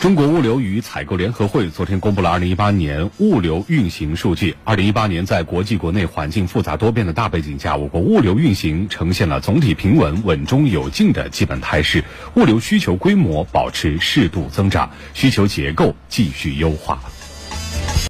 中国物流与采购联合会昨天公布了2018年物流运行数据。2018年在国际国内环境复杂多变的大背景下，我国物流运行呈现了总体平稳、稳中有进的基本态势。物流需求规模保持适度增长，需求结构继续优化。